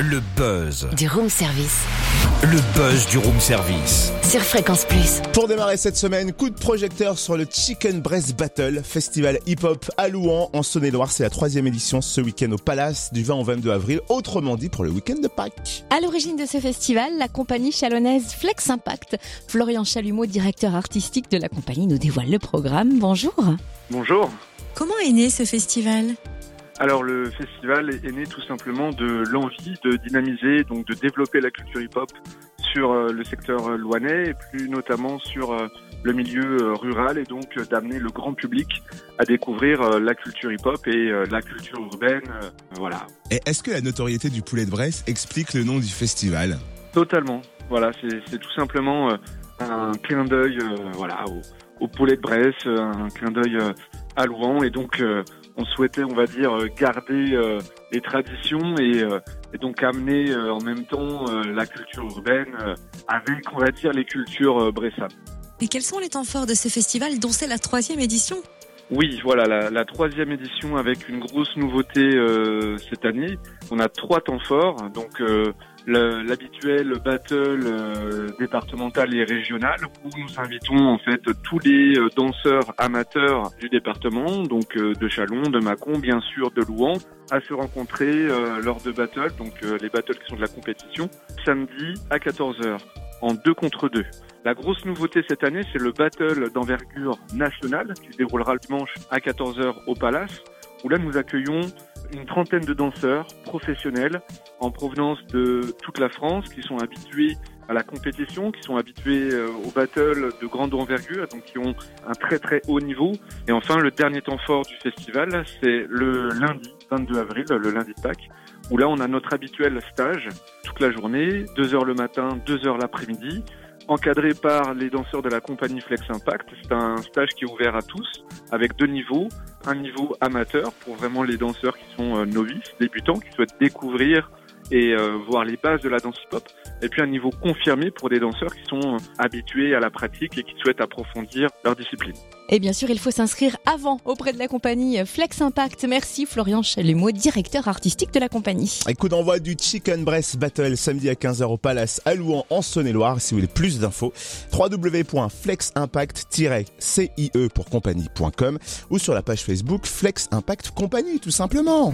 Le buzz. Du room service. Le buzz du room service. Sur Fréquence Plus. Pour démarrer cette semaine, coup de projecteur sur le Chicken Breast Battle, festival hip-hop à Louan, en Saône-et-Loire. C'est la troisième édition ce week-end au Palace du 20 au 22 avril, autrement dit pour le week-end de Pâques. À l'origine de ce festival, la compagnie chalonnaise Flex Impact. Florian Chalumeau, directeur artistique de la compagnie, nous dévoile le programme. Bonjour. Bonjour. Comment est né ce festival? Alors le festival est né tout simplement de l'envie de dynamiser, donc de développer la culture hip-hop sur euh, le secteur louanais et plus notamment sur euh, le milieu euh, rural et donc d'amener le grand public à découvrir la culture hip-hop et la culture urbaine. Voilà. Et est-ce que la notoriété du poulet de Bresse explique le nom du festival? Totalement. Voilà, c'est tout simplement un clin d'œil voilà, au, au, poulet de Bresse, un clin d'œil à Louan et donc on souhaitait, on va dire, garder les traditions et, donc amener en même temps la culture urbaine avec, on va dire, les cultures bressables. Et quels sont les temps forts de ce festival dont c'est la troisième édition? Oui, voilà, la, troisième édition avec une grosse nouveauté euh, cette année. On a trois temps forts, donc euh, l'habituel battle euh, départemental et régional où nous invitons en fait tous les danseurs amateurs du département, donc de Chalon, de Mâcon, bien sûr de Louan, à se rencontrer lors de battles, donc les battles qui sont de la compétition, samedi à 14h en deux contre deux. La grosse nouveauté cette année, c'est le battle d'envergure nationale qui se déroulera le dimanche à 14h au Palace, où là nous accueillons une trentaine de danseurs professionnels en provenance de toute la France qui sont habitués à la compétition, qui sont habitués euh, au battle de grande envergure, donc qui ont un très très haut niveau. Et enfin, le dernier temps fort du festival, c'est le lundi 22 avril, le lundi de Pâques, où là on a notre habituel stage toute la journée, deux heures le matin, deux heures l'après-midi, encadré par les danseurs de la compagnie Flex Impact. C'est un stage qui est ouvert à tous, avec deux niveaux. Un niveau amateur pour vraiment les danseurs qui sont euh, novices, débutants, qui souhaitent découvrir et euh, voir les bases de la danse hip-hop. Et puis un niveau confirmé pour des danseurs qui sont euh, habitués à la pratique et qui souhaitent approfondir leur discipline. Et bien sûr, il faut s'inscrire avant auprès de la compagnie Flex Impact. Merci Florian Chalumeau, directeur artistique de la compagnie. Un coup d'envoi du Chicken Breast Battle samedi à 15h au Palace à Louan en Saône-et-Loire. Si vous voulez plus d'infos, www.fleximpact-cie pour compagnie.com ou sur la page Facebook Flex Impact Compagnie tout simplement.